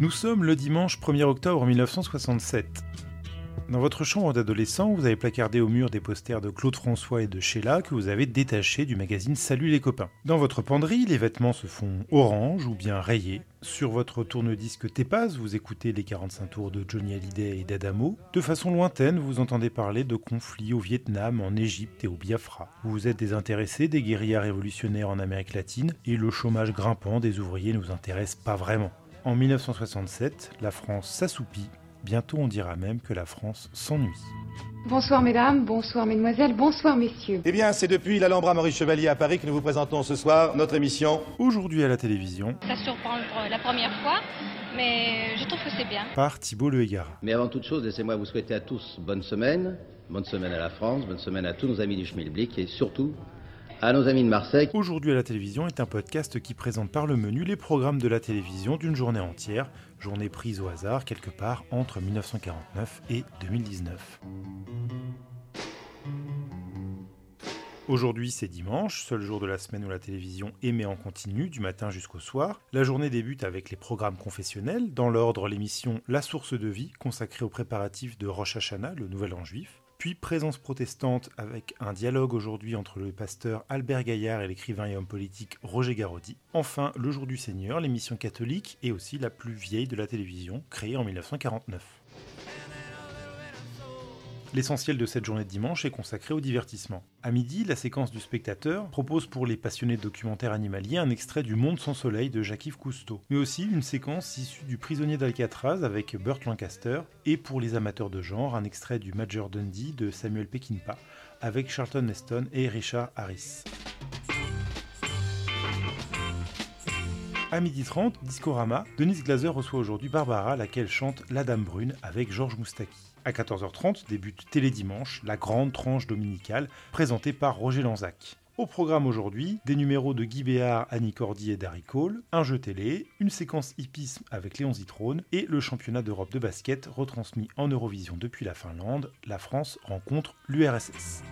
Nous sommes le dimanche 1er octobre 1967. Dans votre chambre d'adolescent, vous avez placardé au mur des posters de Claude François et de Sheila que vous avez détachés du magazine Salut les copains. Dans votre penderie, les vêtements se font orange ou bien rayés. Sur votre tourne-disque Tepaz, vous écoutez les 45 tours de Johnny Hallyday et d'Adamo. De façon lointaine, vous entendez parler de conflits au Vietnam, en Égypte et au Biafra. Vous êtes désintéressé des guérillas révolutionnaires en Amérique latine et le chômage grimpant des ouvriers ne nous intéresse pas vraiment. En 1967, la France s'assoupit Bientôt on dira même que la France s'ennuie. Bonsoir mesdames, bonsoir mesdemoiselles, bonsoir messieurs. Eh bien, c'est depuis l'Alhambra Maurice Chevalier à Paris que nous vous présentons ce soir notre émission. Aujourd'hui à la télévision. Ça surprend la première fois, mais je trouve que c'est bien. Par Thibault Le Hégara. Mais avant toute chose, laissez-moi vous souhaiter à tous bonne semaine, bonne semaine à la France, bonne semaine à tous nos amis du Schmilblick et surtout à nos amis de Marseille. Aujourd'hui à la télévision est un podcast qui présente par le menu les programmes de la télévision d'une journée entière, journée prise au hasard quelque part entre 1949 et 2019. Aujourd'hui c'est dimanche, seul jour de la semaine où la télévision émet en continu du matin jusqu'au soir. La journée débute avec les programmes confessionnels, dans l'ordre l'émission La source de vie consacrée aux préparatifs de Rosh Hashanah, le nouvel an juif puis présence protestante avec un dialogue aujourd'hui entre le pasteur Albert Gaillard et l'écrivain et homme politique Roger Garaudy. Enfin, Le Jour du Seigneur, l'émission catholique et aussi la plus vieille de la télévision, créée en 1949. L'essentiel de cette journée de dimanche est consacré au divertissement. À midi, la séquence du spectateur propose pour les passionnés de documentaires animaliers un extrait du Monde sans soleil de Jacques-Yves Cousteau, mais aussi une séquence issue du Prisonnier d'Alcatraz avec Burt Lancaster, et pour les amateurs de genre, un extrait du Major Dundee de Samuel Peckinpah avec Charlton Heston et Richard Harris. À midi 30, Discorama, Denise Glaser reçoit aujourd'hui Barbara, laquelle chante La Dame Brune avec Georges Moustaki. À 14h30 débute Télédimanche, la grande tranche dominicale, présentée par Roger Lanzac. Au programme aujourd'hui, des numéros de Guy Béard, Annie Cordy et Darry Cole, un jeu télé, une séquence hippisme avec Léon Zitrone et le championnat d'Europe de basket retransmis en Eurovision depuis la Finlande. La France rencontre l'URSS.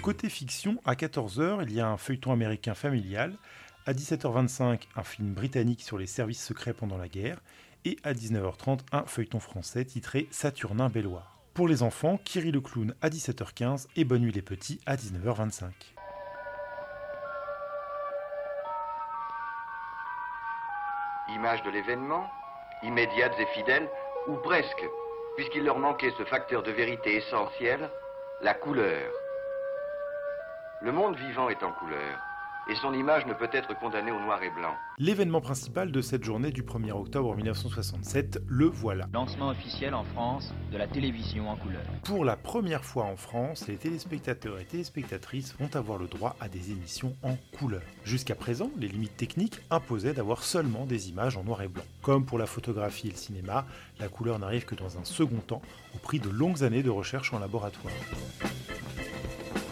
Côté fiction, à 14h, il y a un feuilleton américain familial. À 17h25, un film britannique sur les services secrets pendant la guerre et à 19h30 un feuilleton français titré Saturnin Belloir. Pour les enfants, Kiri le clown à 17h15 et Bonne nuit les petits à 19h25. Image de l'événement, immédiates et fidèles, ou presque, puisqu'il leur manquait ce facteur de vérité essentiel, la couleur. Le monde vivant est en couleur et son image ne peut être condamnée au noir et blanc. L'événement principal de cette journée du 1er octobre 1967, le voilà. Lancement officiel en France de la télévision en couleur. Pour la première fois en France, les téléspectateurs et téléspectatrices vont avoir le droit à des émissions en couleur. Jusqu'à présent, les limites techniques imposaient d'avoir seulement des images en noir et blanc. Comme pour la photographie et le cinéma, la couleur n'arrive que dans un second temps, au prix de longues années de recherche en laboratoire.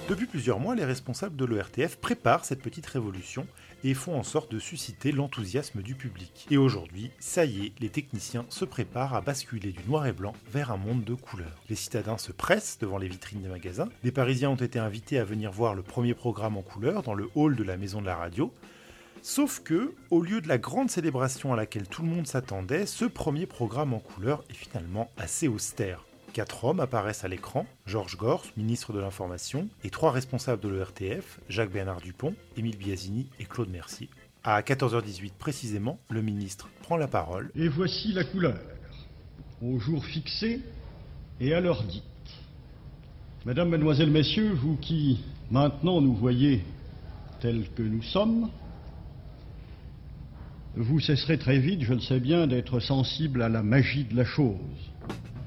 Depuis plusieurs mois, les responsables de l'ERTF préparent cette petite révolution et font en sorte de susciter l'enthousiasme du public. Et aujourd'hui, ça y est, les techniciens se préparent à basculer du noir et blanc vers un monde de couleurs. Les citadins se pressent devant les vitrines des magasins, des Parisiens ont été invités à venir voir le premier programme en couleur dans le hall de la maison de la radio, Sauf que, au lieu de la grande célébration à laquelle tout le monde s'attendait, ce premier programme en couleur est finalement assez austère. Quatre hommes apparaissent à l'écran, Georges Gors, ministre de l'Information, et trois responsables de l'ERTF, Jacques-Bernard Dupont, Émile Biasini et Claude Mercier. À 14h18 précisément, le ministre prend la parole. Et voici la couleur, au jour fixé et à l'heure dite. Mesdames, Mesdemoiselles, Messieurs, vous qui maintenant nous voyez tels que nous sommes, vous cesserez très vite, je le sais bien, d'être sensible à la magie de la chose.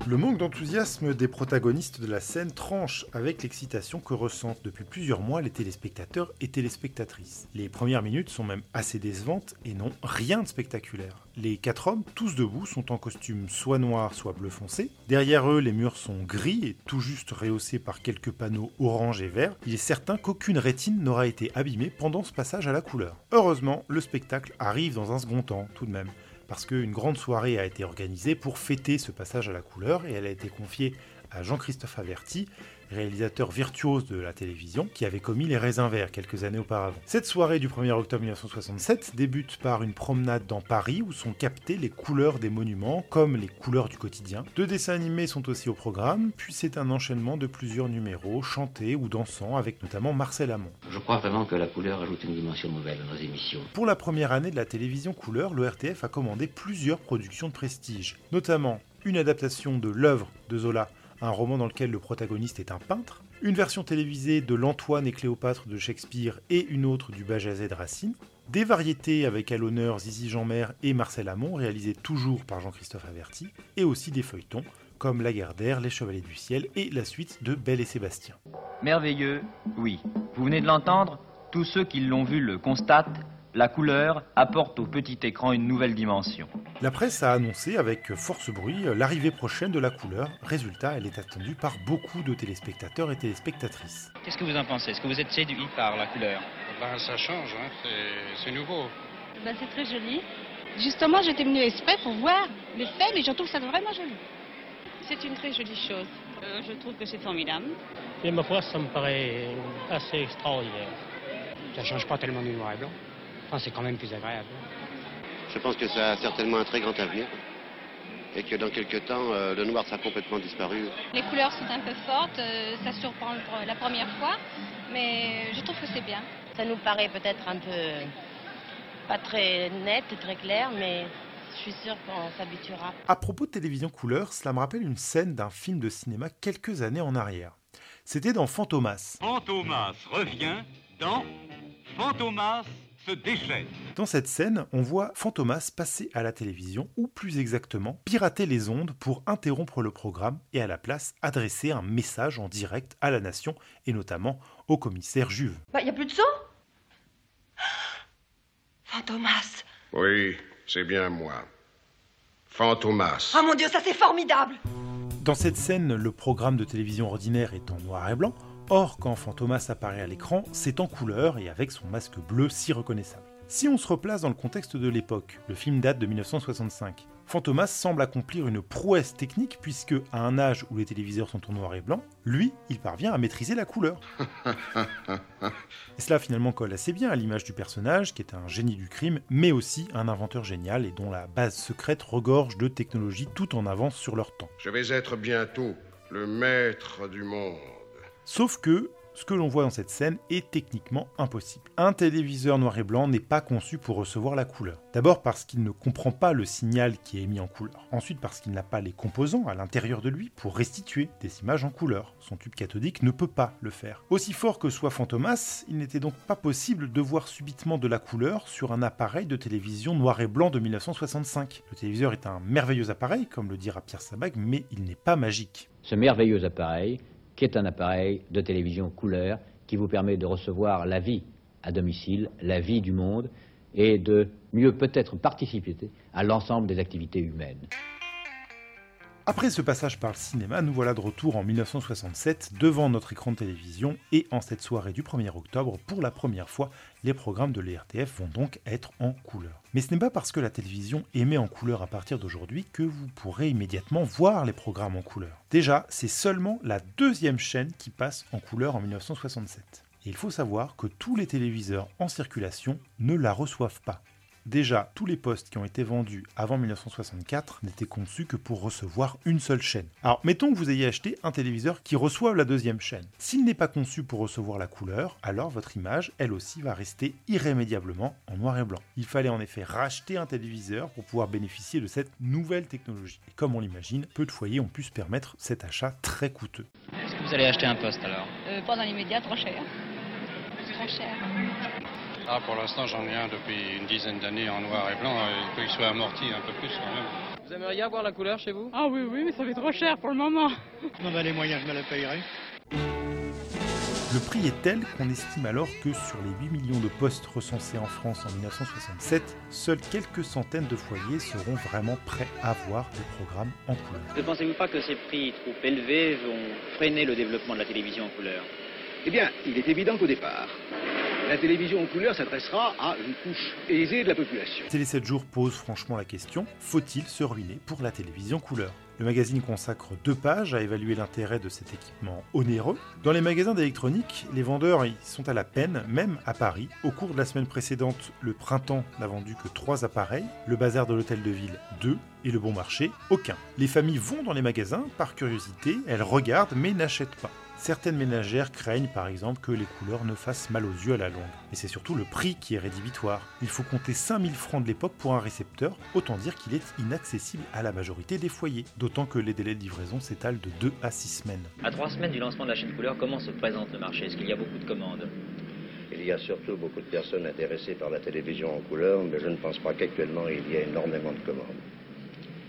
Le manque d'enthousiasme des protagonistes de la scène tranche avec l'excitation que ressentent depuis plusieurs mois les téléspectateurs et téléspectatrices. Les premières minutes sont même assez décevantes et n'ont rien de spectaculaire. Les quatre hommes, tous debout, sont en costume soit noir, soit bleu foncé. Derrière eux, les murs sont gris et tout juste rehaussés par quelques panneaux orange et vert. Il est certain qu'aucune rétine n'aura été abîmée pendant ce passage à la couleur. Heureusement, le spectacle arrive dans un second temps, tout de même parce qu'une grande soirée a été organisée pour fêter ce passage à la couleur et elle a été confiée à Jean-Christophe Averti, réalisateur virtuose de la télévision, qui avait commis Les Raisins Verts quelques années auparavant. Cette soirée du 1er octobre 1967 débute par une promenade dans Paris où sont captées les couleurs des monuments, comme les couleurs du quotidien. Deux dessins animés sont aussi au programme, puis c'est un enchaînement de plusieurs numéros, chantés ou dansant, avec notamment Marcel Amont. Je crois vraiment que la couleur ajoute une dimension nouvelle à nos émissions. Pour la première année de la télévision couleur, le RTF a commandé plusieurs productions de prestige, notamment une adaptation de l'œuvre de Zola, un roman dans lequel le protagoniste est un peintre, une version télévisée de L'Antoine et Cléopâtre de Shakespeare et une autre du Bajazet de Racine, des variétés avec à l'honneur Zizi Jeanmer et Marcel Amont, réalisées toujours par Jean-Christophe Averti, et aussi des feuilletons comme La Guerre Les Chevaliers du Ciel et la suite de Belle et Sébastien. Merveilleux, oui. Vous venez de l'entendre Tous ceux qui l'ont vu le constatent la couleur apporte au petit écran une nouvelle dimension. La presse a annoncé avec force bruit l'arrivée prochaine de la couleur. Résultat, elle est attendue par beaucoup de téléspectateurs et téléspectatrices. Qu'est-ce que vous en pensez? Est-ce que vous êtes séduit par la couleur? Ben, Ça change, hein. c'est nouveau. Ben, c'est très joli. Justement, j'étais venue exprès pour voir le fait, mais je trouve ça vraiment joli. C'est une très jolie chose. Euh, je trouve que c'est formidable. Et ma foi, ça me paraît assez extraordinaire. Ça change pas tellement du noir et blanc. Enfin, c'est quand même plus agréable. Je pense que ça a certainement un très grand avenir et que dans quelques temps, euh, le noir sera complètement disparu. Les couleurs sont un peu fortes, euh, ça surprend la première fois, mais je trouve que c'est bien. Ça nous paraît peut-être un peu pas très net et très clair, mais je suis sûre qu'on s'habituera. À propos de télévision couleur, cela me rappelle une scène d'un film de cinéma quelques années en arrière. C'était dans Fantomas. Fantomas revient dans Fantomas dans cette scène, on voit Fantomas passer à la télévision, ou plus exactement, pirater les ondes pour interrompre le programme et à la place adresser un message en direct à la nation et notamment au commissaire Juve. Bah, y a plus de son? Fantomas Oui, c'est bien moi. Fantomas. Oh mon dieu, ça c'est formidable Dans cette scène, le programme de télévision ordinaire est en noir et blanc, Or, quand Fantomas apparaît à l'écran, c'est en couleur et avec son masque bleu si reconnaissable. Si on se replace dans le contexte de l'époque, le film date de 1965. Fantomas semble accomplir une prouesse technique puisque, à un âge où les téléviseurs sont en noir et blanc, lui, il parvient à maîtriser la couleur. et cela finalement colle assez bien à l'image du personnage, qui est un génie du crime, mais aussi un inventeur génial et dont la base secrète regorge de technologies tout en avance sur leur temps. Je vais être bientôt le maître du monde. Sauf que ce que l'on voit dans cette scène est techniquement impossible. Un téléviseur noir et blanc n'est pas conçu pour recevoir la couleur. D'abord parce qu'il ne comprend pas le signal qui est émis en couleur. Ensuite parce qu'il n'a pas les composants à l'intérieur de lui pour restituer des images en couleur. Son tube cathodique ne peut pas le faire. Aussi fort que soit Fantomas, il n'était donc pas possible de voir subitement de la couleur sur un appareil de télévision noir et blanc de 1965. Le téléviseur est un merveilleux appareil, comme le dira Pierre Sabag, mais il n'est pas magique. Ce merveilleux appareil qui est un appareil de télévision couleur qui vous permet de recevoir la vie à domicile, la vie du monde, et de mieux peut-être participer à l'ensemble des activités humaines. Après ce passage par le cinéma, nous voilà de retour en 1967 devant notre écran de télévision et en cette soirée du 1er octobre, pour la première fois, les programmes de l'ERTF vont donc être en couleur. Mais ce n'est pas parce que la télévision émet en couleur à partir d'aujourd'hui que vous pourrez immédiatement voir les programmes en couleur. Déjà, c'est seulement la deuxième chaîne qui passe en couleur en 1967. Et il faut savoir que tous les téléviseurs en circulation ne la reçoivent pas. Déjà, tous les postes qui ont été vendus avant 1964 n'étaient conçus que pour recevoir une seule chaîne. Alors, mettons que vous ayez acheté un téléviseur qui reçoit la deuxième chaîne. S'il n'est pas conçu pour recevoir la couleur, alors votre image, elle aussi, va rester irrémédiablement en noir et blanc. Il fallait en effet racheter un téléviseur pour pouvoir bénéficier de cette nouvelle technologie. Et comme on l'imagine, peu de foyers ont pu se permettre cet achat très coûteux. Est-ce que vous allez acheter un poste alors? Euh, Pas dans l'immédiat, trop cher. Trop cher. Ah, pour l'instant, j'en ai un depuis une dizaine d'années en noir et blanc. Il faut qu'il soit amorti un peu plus quand même. Vous aimeriez avoir la couleur chez vous? Ah oui, oui, mais ça fait trop cher pour le moment. Non, ben les moyens, je me la payerai. Le prix est tel qu'on estime alors que sur les 8 millions de postes recensés en France en 1967, seules quelques centaines de foyers seront vraiment prêts à voir des programmes en couleur. Ne pensez-vous pas que ces prix trop élevés vont freiner le développement de la télévision en couleur? Eh bien, il est évident qu'au départ, la télévision en couleur s'adressera à une couche aisée de la population. Télé 7 jours pose franchement la question faut-il se ruiner pour la télévision couleur? Le magazine consacre deux pages à évaluer l'intérêt de cet équipement onéreux. Dans les magasins d'électronique, les vendeurs y sont à la peine, même à Paris. Au cours de la semaine précédente, le printemps n'a vendu que trois appareils, le bazar de l'hôtel de ville deux, et le bon marché aucun. Les familles vont dans les magasins par curiosité, elles regardent mais n'achètent pas. Certaines ménagères craignent par exemple que les couleurs ne fassent mal aux yeux à la longue. Mais c'est surtout le prix qui est rédhibitoire. Il faut compter 5000 francs de l'époque pour un récepteur, autant dire qu'il est inaccessible à la majorité des foyers. D'autant que les délais de livraison s'étalent de 2 à 6 semaines. À 3 semaines du lancement de la chaîne couleur, comment se présente le marché? Est-ce qu'il y a beaucoup de commandes? Il y a surtout beaucoup de personnes intéressées par la télévision en couleur, mais je ne pense pas qu'actuellement il y ait énormément de commandes.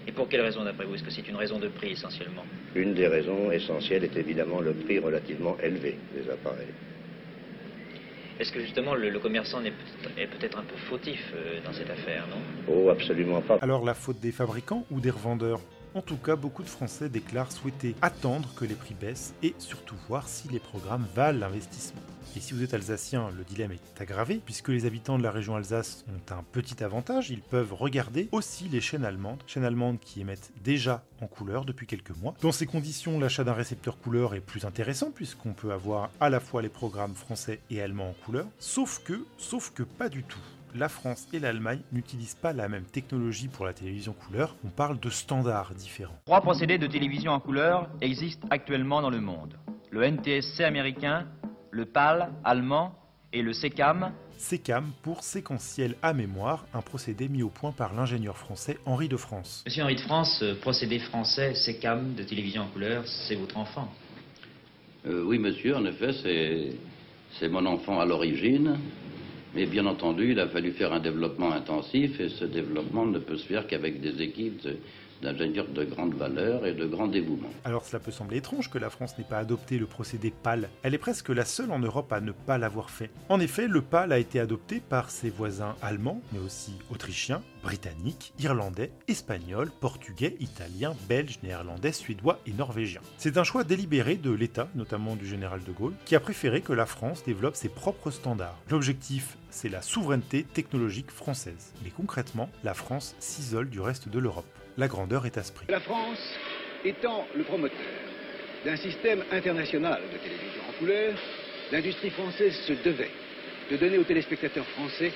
Et pour quelle raison d'après vous Est-ce que c'est une raison de prix essentiellement Une des raisons essentielles est évidemment le prix relativement élevé des appareils. Est-ce que justement le, le commerçant est peut-être un peu fautif euh, dans cette affaire, non? Oh, absolument pas. Alors la faute des fabricants ou des revendeurs? En tout cas, beaucoup de Français déclarent souhaiter attendre que les prix baissent et surtout voir si les programmes valent l'investissement. Et si vous êtes alsacien, le dilemme est aggravé, puisque les habitants de la région Alsace ont un petit avantage, ils peuvent regarder aussi les chaînes allemandes, chaînes allemandes qui émettent déjà en couleur depuis quelques mois. Dans ces conditions, l'achat d'un récepteur couleur est plus intéressant, puisqu'on peut avoir à la fois les programmes français et allemands en couleur, sauf que, sauf que pas du tout la France et l'Allemagne n'utilisent pas la même technologie pour la télévision couleur, on parle de standards différents. Trois procédés de télévision en couleur existent actuellement dans le monde. Le NTSC américain, le PAL allemand et le SECAM. SECAM pour séquentiel à mémoire, un procédé mis au point par l'ingénieur français Henri de France. Monsieur Henri de France, euh, procédé français SECAM de télévision en couleur, c'est votre enfant. Euh, oui, monsieur, en effet, c'est, c'est mon enfant à l'origine. Mais bien entendu, il a fallu faire un développement intensif et ce développement ne peut se faire qu'avec des équipes de- d'ingénieurs de grande valeur et de grand dévouement. Alors cela peut sembler étrange que la France n'ait pas adopté le procédé PAL. Elle est presque la seule en Europe à ne pas l'avoir fait. En effet, le PAL a été adopté par ses voisins allemands, mais aussi autrichiens, britanniques, irlandais, espagnols, portugais, italiens, belges, néerlandais, suédois et norvégiens. C'est un choix délibéré de l'État, notamment du général de Gaulle, qui a préféré que la France développe ses propres standards. L'objectif, c'est la souveraineté technologique française. Mais concrètement, la France s'isole du reste de l'Europe. La grandeur est à ce prix. La France étant le promoteur d'un système international de télévision en couleur, l'industrie française se devait de donner aux téléspectateurs français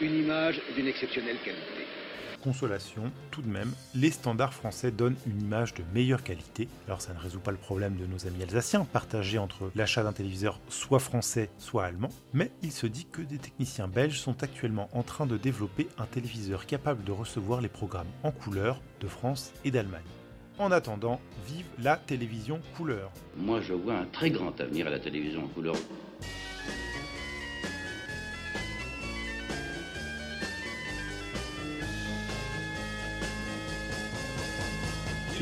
une image d'une exceptionnelle qualité. Consolation, tout de même, les standards français donnent une image de meilleure qualité. Alors ça ne résout pas le problème de nos amis alsaciens, partagés entre l'achat d'un téléviseur soit français, soit allemand, mais il se dit que des techniciens belges sont actuellement en train de développer un téléviseur capable de recevoir les programmes en couleur de France et d'Allemagne. En attendant, vive la télévision couleur. Moi, je vois un très grand avenir à la télévision en couleur.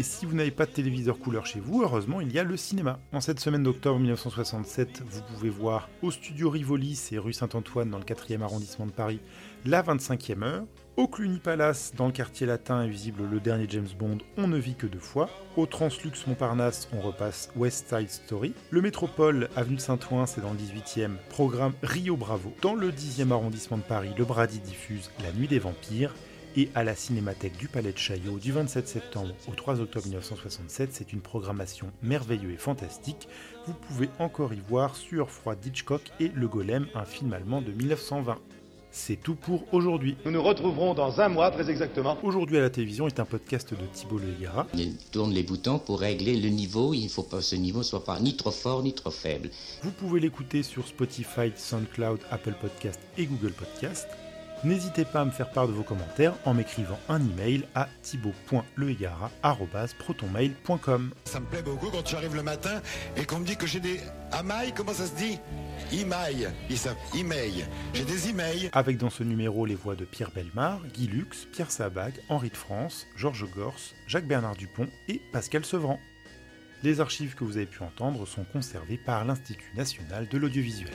Et si vous n'avez pas de téléviseur couleur chez vous, heureusement, il y a le cinéma. En cette semaine d'octobre 1967, vous pouvez voir au studio Rivoli, c'est rue Saint-Antoine dans le 4e arrondissement de Paris, la 25e heure. Au Cluny Palace, dans le quartier latin, est visible le dernier James Bond, On ne vit que deux fois. Au Translux Montparnasse, on repasse West Side Story. Le Métropole, avenue Saint-Ouen, c'est dans le 18e, programme Rio Bravo. Dans le 10e arrondissement de Paris, le Brady diffuse La Nuit des Vampires. Et à la Cinémathèque du Palais de Chaillot du 27 septembre au 3 octobre 1967, c'est une programmation merveilleuse et fantastique. Vous pouvez encore y voir Sueur froide d'Hitchcock et Le Golem, un film allemand de 1920. C'est tout pour aujourd'hui. Nous nous retrouverons dans un mois, très exactement. Aujourd'hui à la télévision est un podcast de Thibault Le Higuera. Il tourne les boutons pour régler le niveau. Il ne faut pas que ce niveau soit pas ni trop fort ni trop faible. Vous pouvez l'écouter sur Spotify, SoundCloud, Apple Podcast et Google Podcast. N'hésitez pas à me faire part de vos commentaires en m'écrivant un email à thibaut.lehigara.protonmail.com. Ça me plaît beaucoup quand j'arrive le matin et qu'on me dit que j'ai des amailles, comment ça se dit? Email, email. J'ai des emails. Avec dans ce numéro les voix de Pierre Belmar, Guy Lux, Pierre Sabag, Henri de France, Georges Gors, Jacques-Bernard Dupont et Pascal Sevran. Les archives que vous avez pu entendre sont conservées par l'Institut national de l'audiovisuel.